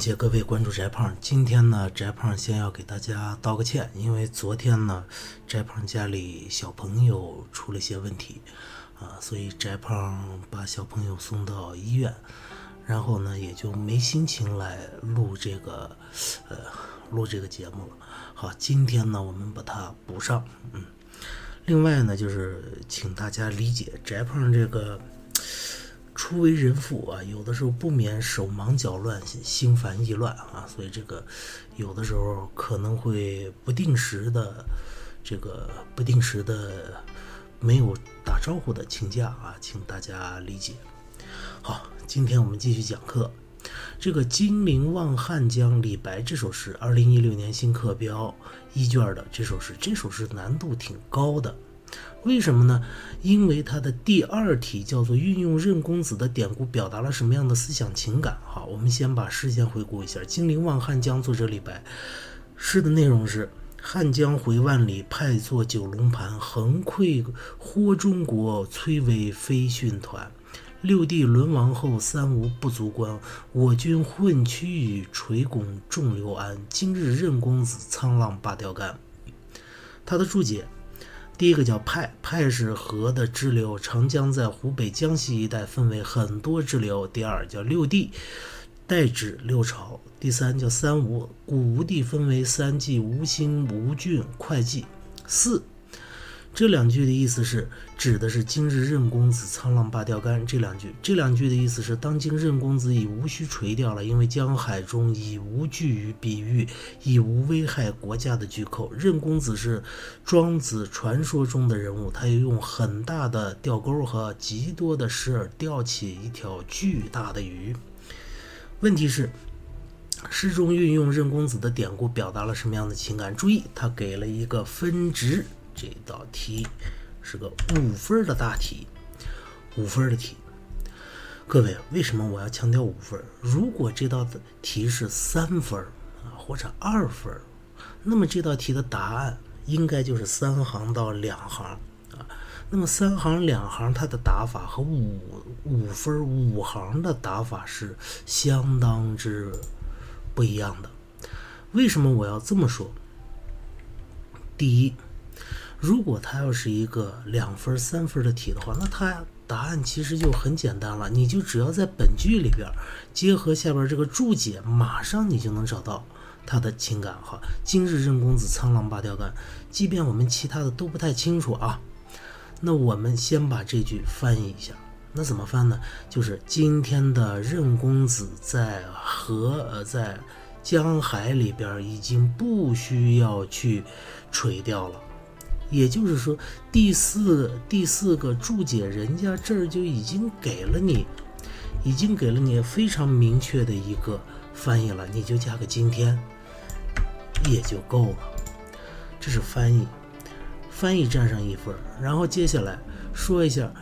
感谢各位关注翟胖。今天呢，翟胖先要给大家道个歉，因为昨天呢，翟胖家里小朋友出了些问题，啊，所以翟胖把小朋友送到医院，然后呢，也就没心情来录这个，呃，录这个节目了。好，今天呢，我们把它补上。嗯，另外呢，就是请大家理解翟胖这个。初为人父啊，有的时候不免手忙脚乱、心烦意乱啊，所以这个有的时候可能会不定时的，这个不定时的没有打招呼的请假啊，请大家理解。好，今天我们继续讲课。这个“金陵望汉江”李白这首诗，二零一六年新课标一卷的这首诗，这首诗难度挺高的。为什么呢？因为它的第二题叫做运用任公子的典故，表达了什么样的思想情感？好，我们先把诗先回顾一下，《金陵望汉江》作者李白，诗的内容是：汉江回万里，派作九龙盘，横溃豁中国，崔嵬飞训团。六帝沦亡后，三吴不足观，我军混区域，垂拱众刘安。今日任公子，沧浪罢钓竿。他的注解。第一个叫派，派是河的支流，长江在湖北、江西一带分为很多支流。第二叫六帝，代指六朝。第三叫三吴，古吴地分为三晋：吴兴、吴郡、会稽。四。这两句的意思是，指的是今日任公子沧浪罢钓竿。这两句，这两句的意思是，当今任公子已无需垂钓了，因为江海中已无巨鱼，比喻已无危害国家的巨寇。任公子是庄子传说中的人物，他又用很大的钓钩和极多的石饵钓起一条巨大的鱼。问题是，诗中运用任公子的典故，表达了什么样的情感？注意，他给了一个分值。这道题是个五分的大题，五分的题。各位，为什么我要强调五分？如果这道题是三分啊，或者二分，那么这道题的答案应该就是三行到两行啊。那么三行两行它的答法和五五分五行的答法是相当之不一样的。为什么我要这么说？第一。如果它要是一个两分、三分的题的话，那它答案其实就很简单了，你就只要在本句里边结合下边这个注解，马上你就能找到他的情感。哈，今日任公子沧浪罢钓竿，即便我们其他的都不太清楚啊，那我们先把这句翻译一下。那怎么翻呢？就是今天的任公子在河呃在江海里边已经不需要去垂钓了。也就是说，第四第四个注解，人家这儿就已经给了你，已经给了你非常明确的一个翻译了，你就加个今天也就够了。这是翻译，翻译占上一分。然后接下来说一下，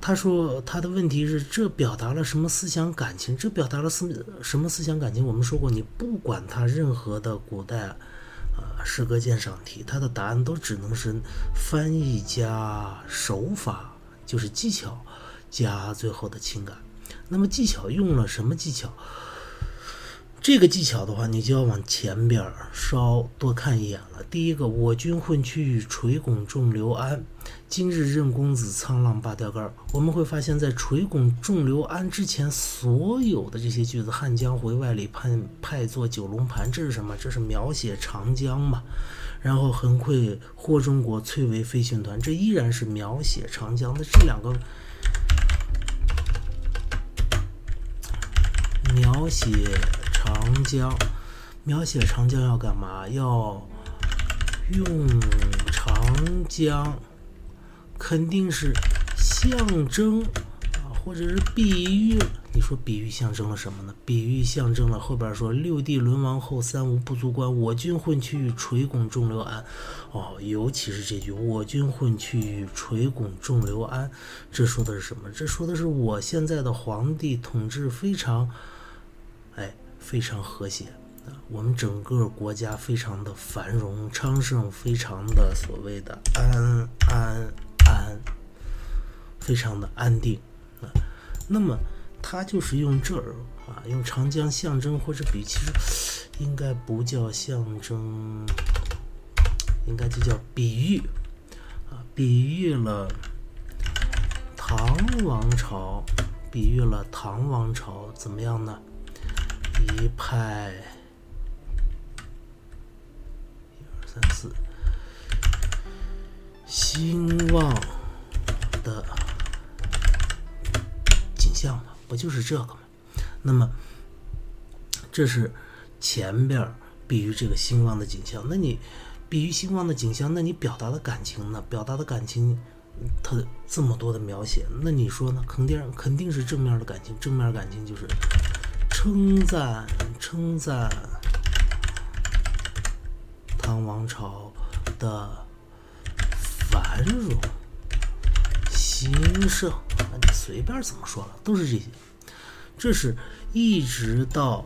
他说他的问题是这表达了什么思想感情？这表达了思什么思想感情？我们说过，你不管他任何的古代。啊，诗歌鉴赏题，它的答案都只能是翻译加手法，就是技巧加最后的情感。那么技巧用了什么技巧？这个技巧的话，你就要往前边稍多看一眼了。第一个，我军混区域，垂拱重刘安。今日任公子沧浪罢钓竿。我们会发现，在垂拱重刘安之前，所有的这些句子，汉江回万里，派派作九龙盘，这是什么？这是描写长江嘛？然后横溃豁中国，翠微飞训团，这依然是描写长江的这两个描写。长江，描写长江要干嘛？要用长江，肯定是象征啊，或者是比喻。你说比喻象征了什么呢？比喻象征了后边说六帝沦亡后，三吴不足观，我军混区域，垂拱重刘安。哦，尤其是这句“我军混区域，垂拱重刘安”，这说的是什么？这说的是我现在的皇帝统治非常，哎。非常和谐啊，我们整个国家非常的繁荣昌盛，非常的所谓的安安安，非常的安定啊。那么他就是用这儿啊，用长江象征或者比，其实应该不叫象征，应该就叫比喻啊，比喻了唐王朝，比喻了唐王朝怎么样呢？一派一二三四兴旺的景象嘛，不就是这个吗？那么这是前边比喻这个兴旺的景象，那你比喻兴旺的景象，那你表达的感情呢？表达的感情，它这么多的描写，那你说呢？肯定肯定是正面的感情，正面感情就是称赞称赞唐王朝的繁荣兴盛，啊你随便怎么说了，都是这些。这是一直到，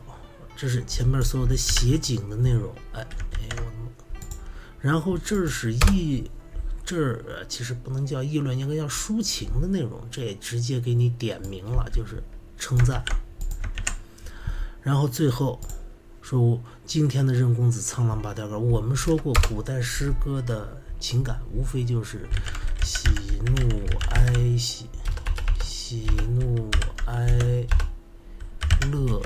这是前面所有的写景的内容，哎哎我的妈！然后这是议，这其实不能叫议论，应该叫抒情的内容，这也直接给你点明了，就是称赞。然后最后说今天的任公子苍狼八调杆，我们说过古代诗歌的情感无非就是喜怒哀喜，喜怒哀乐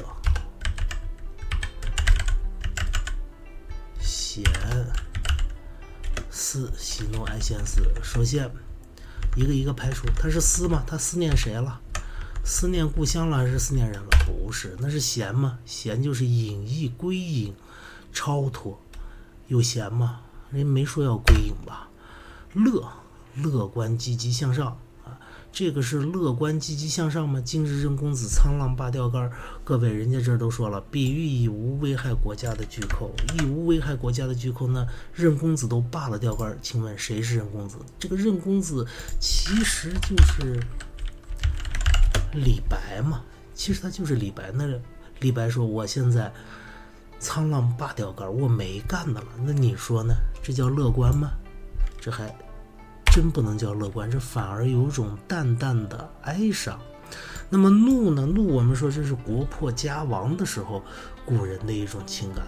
闲思，喜怒哀闲思。首先一个一个排除，他是思吗？他思念谁了？思念故乡了还是思念人了？不是，那是闲吗？闲就是隐逸归隐，超脱。有闲吗？人没说要归隐吧？乐，乐观积极向上啊，这个是乐观积极向上吗？今日任公子沧浪拔钓竿，各位，人家这都说了，比喻以无危害国家的巨寇，以无危害国家的巨寇呢，任公子都罢了钓竿，请问谁是任公子？这个任公子其实就是。李白嘛，其实他就是李白。那李白说：“我现在沧浪拔钓竿，我没干的了。”那你说呢？这叫乐观吗？这还真不能叫乐观，这反而有种淡淡的哀伤。那么怒呢？怒，我们说这是国破家亡的时候，古人的一种情感。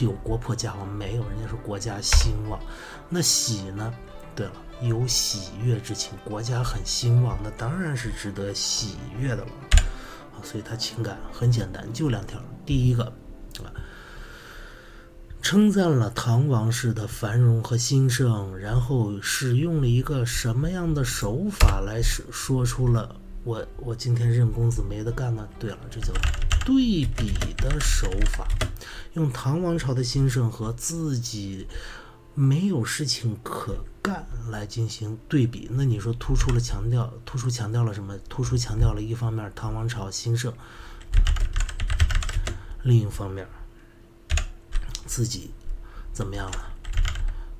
有国破家亡没有？人家说国家兴旺。那喜呢？对了。有喜悦之情，国家很兴旺，那当然是值得喜悦的了啊！所以他情感很简单，就两条。第一个，称赞了唐王室的繁荣和兴盛，然后使用了一个什么样的手法来说说出了我我今天任公子没得干呢？对了，这叫对比的手法，用唐王朝的兴盛和自己。没有事情可干来进行对比，那你说突出了强调，突出强调了什么？突出强调了一方面唐王朝兴盛，另一方面自己怎么样了？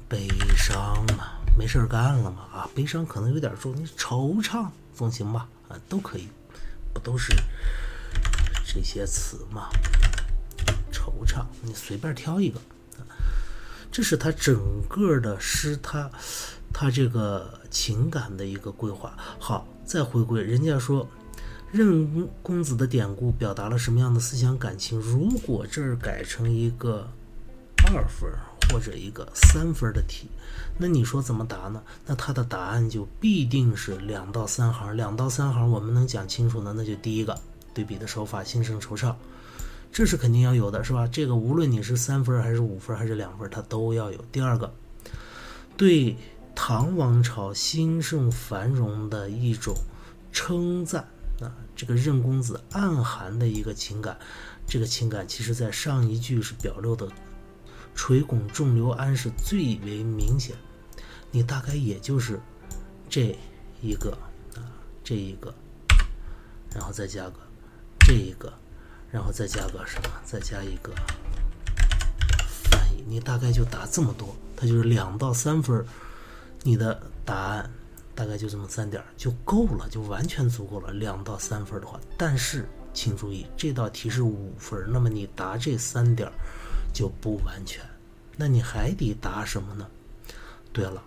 悲伤嘛，没事干了嘛啊，悲伤可能有点重，你惆怅总行吧？啊，都可以，不都是这些词吗？惆怅，你随便挑一个。这是他整个的诗，他他这个情感的一个规划。好，再回归，人家说任公子的典故表达了什么样的思想感情？如果这儿改成一个二分或者一个三分的题，那你说怎么答呢？那他的答案就必定是两到三行。两到三行，我们能讲清楚呢？那就第一个对比的手法，心生惆怅。这是肯定要有的，是吧？这个无论你是三分还是五分还是两分，它都要有。第二个，对唐王朝兴盛繁荣的一种称赞啊，这个任公子暗含的一个情感，这个情感其实在上一句是表露的垂拱重刘安是最为明显。你大概也就是这一个啊，这一个，然后再加个这一个。然后再加个什么？再加一个翻译，你大概就答这么多，它就是两到三分你的答案大概就这么三点就够了，就完全足够了。两到三分的话，但是请注意，这道题是五分那么你答这三点就不完全，那你还得答什么呢？对了，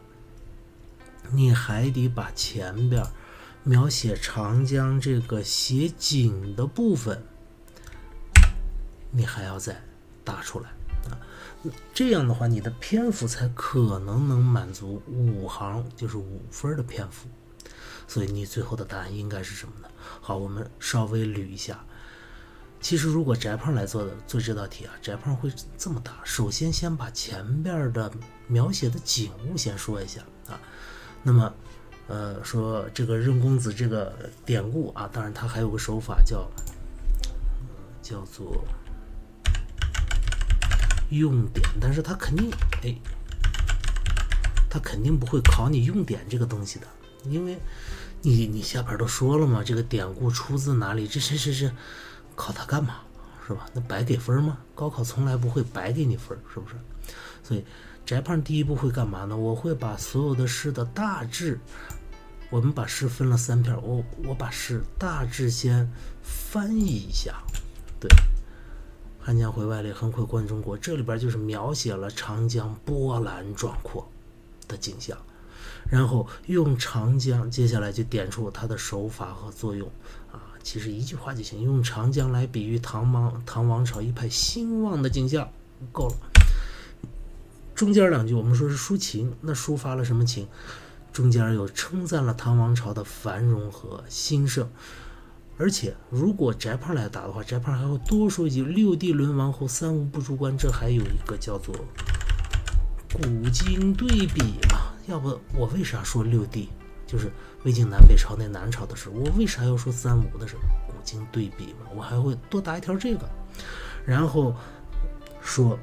你还得把前边描写长江这个写景的部分，你还要再打出来啊。这样的话，你的篇幅才可能能满足五行，就是五分的篇幅。所以你最后的答案应该是什么呢？好，我们稍微捋一下。其实如果翟胖来做的做这道题啊，翟胖会这么答：首先先把前边的描写的景物先说一下啊。那么，呃，说这个任公子这个典故啊，当然他还有个手法叫叫做。用典，但是他肯定，哎，他肯定不会考你用典这个东西的，因为，你你下边都说了嘛，这个典故出自哪里？这这这这，考他干嘛？是吧？那白给分吗？高考从来不会白给你分，是不是？所以，翟胖第一步会干嘛呢？我会把所有的诗的大致，我们把诗分了三片，我我把诗大致先翻译一下，对。汉江回外里，横窥关中国。这里边就是描写了长江波澜壮阔的景象，然后用长江，接下来就点出它的手法和作用啊。其实一句话就行，用长江来比喻唐王唐王朝一派兴旺的景象，够了。中间两句我们说是抒情，那抒发了什么情？中间又称赞了唐王朝的繁荣和兴盛。而且，如果翟胖来答的话，翟胖还会多说一句：“六帝沦亡后，三吴不出关。”这还有一个叫做古今对比嘛？要不我为啥说六帝？就是魏晋南北朝那南朝的事。我为啥要说三吴的事？古今对比嘛？我还会多答一条这个，然后说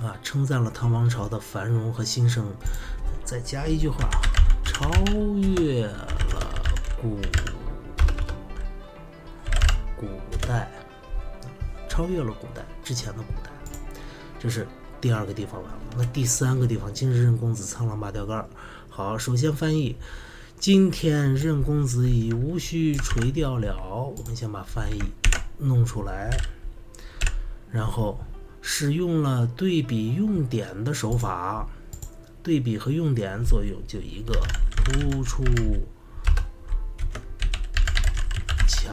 啊，称赞了唐王朝的繁荣和兴盛，再加一句话：超越了古。古代超越了古代之前的古代，这是第二个地方完了。那第三个地方，今日任公子苍狼拔钓竿。好，首先翻译，今天任公子已无须垂钓了。我们先把翻译弄出来，然后使用了对比用典的手法，对比和用典作用就一个突出。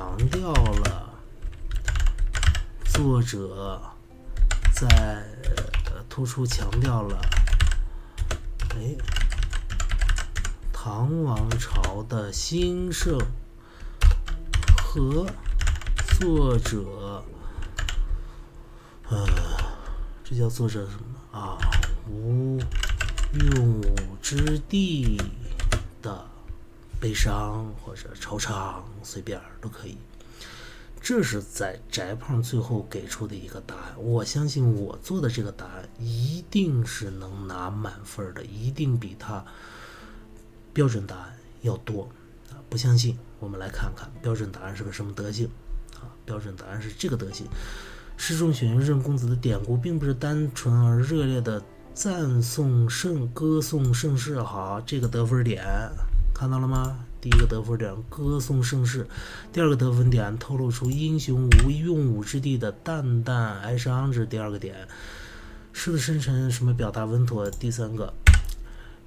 强调了作者在呃突出强调了，哎，唐王朝的兴盛和作者，呃，这叫作者什么啊？无用武之地的。悲伤或者惆怅，随便都可以。这是在翟胖最后给出的一个答案。我相信我做的这个答案一定是能拿满分的，一定比他标准答案要多啊！不相信，我们来看看标准答案是个什么德行啊？标准答案是这个德行。诗中选用任公子的典故，并不是单纯而热烈的赞颂盛歌颂盛世。好，这个得分点。看到了吗？第一个得分点歌颂盛世，第二个得分点透露出英雄无用武之地的淡淡哀伤，这是第二个点。诗的深沉什么表达稳妥？第三个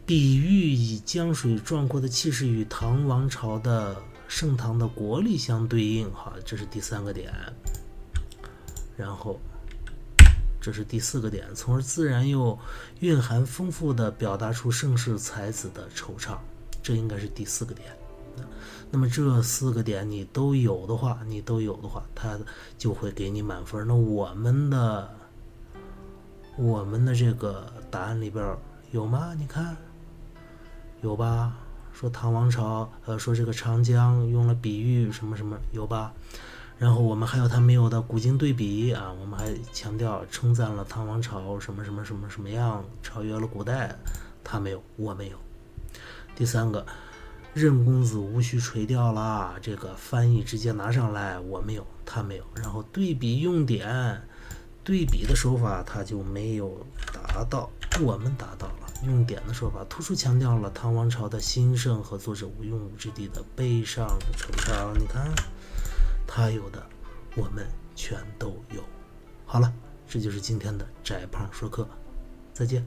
比喻以江水壮阔的气势与唐王朝的盛唐的国力相对应，好，这是第三个点。然后这是第四个点，从而自然又蕴含丰富的表达出盛世才子的惆怅。这应该是第四个点，那么这四个点你都有的话，你都有的话，它就会给你满分。那我们的我们的这个答案里边有吗？你看，有吧？说唐王朝，呃，说这个长江用了比喻什么什么，有吧？然后我们还有他没有的古今对比啊，我们还强调称赞了唐王朝什么什么什么什么样，超越了古代，他没有，我没有。第三个，任公子无需垂钓了。这个翻译直接拿上来，我没有，他没有。然后对比用典，对比的手法他就没有达到，我们达到了。用典的说法突出强调了唐王朝的兴盛和作者无用武之地的悲伤惆怅。你看，他有的，我们全都有。好了，这就是今天的翟胖说课，再见。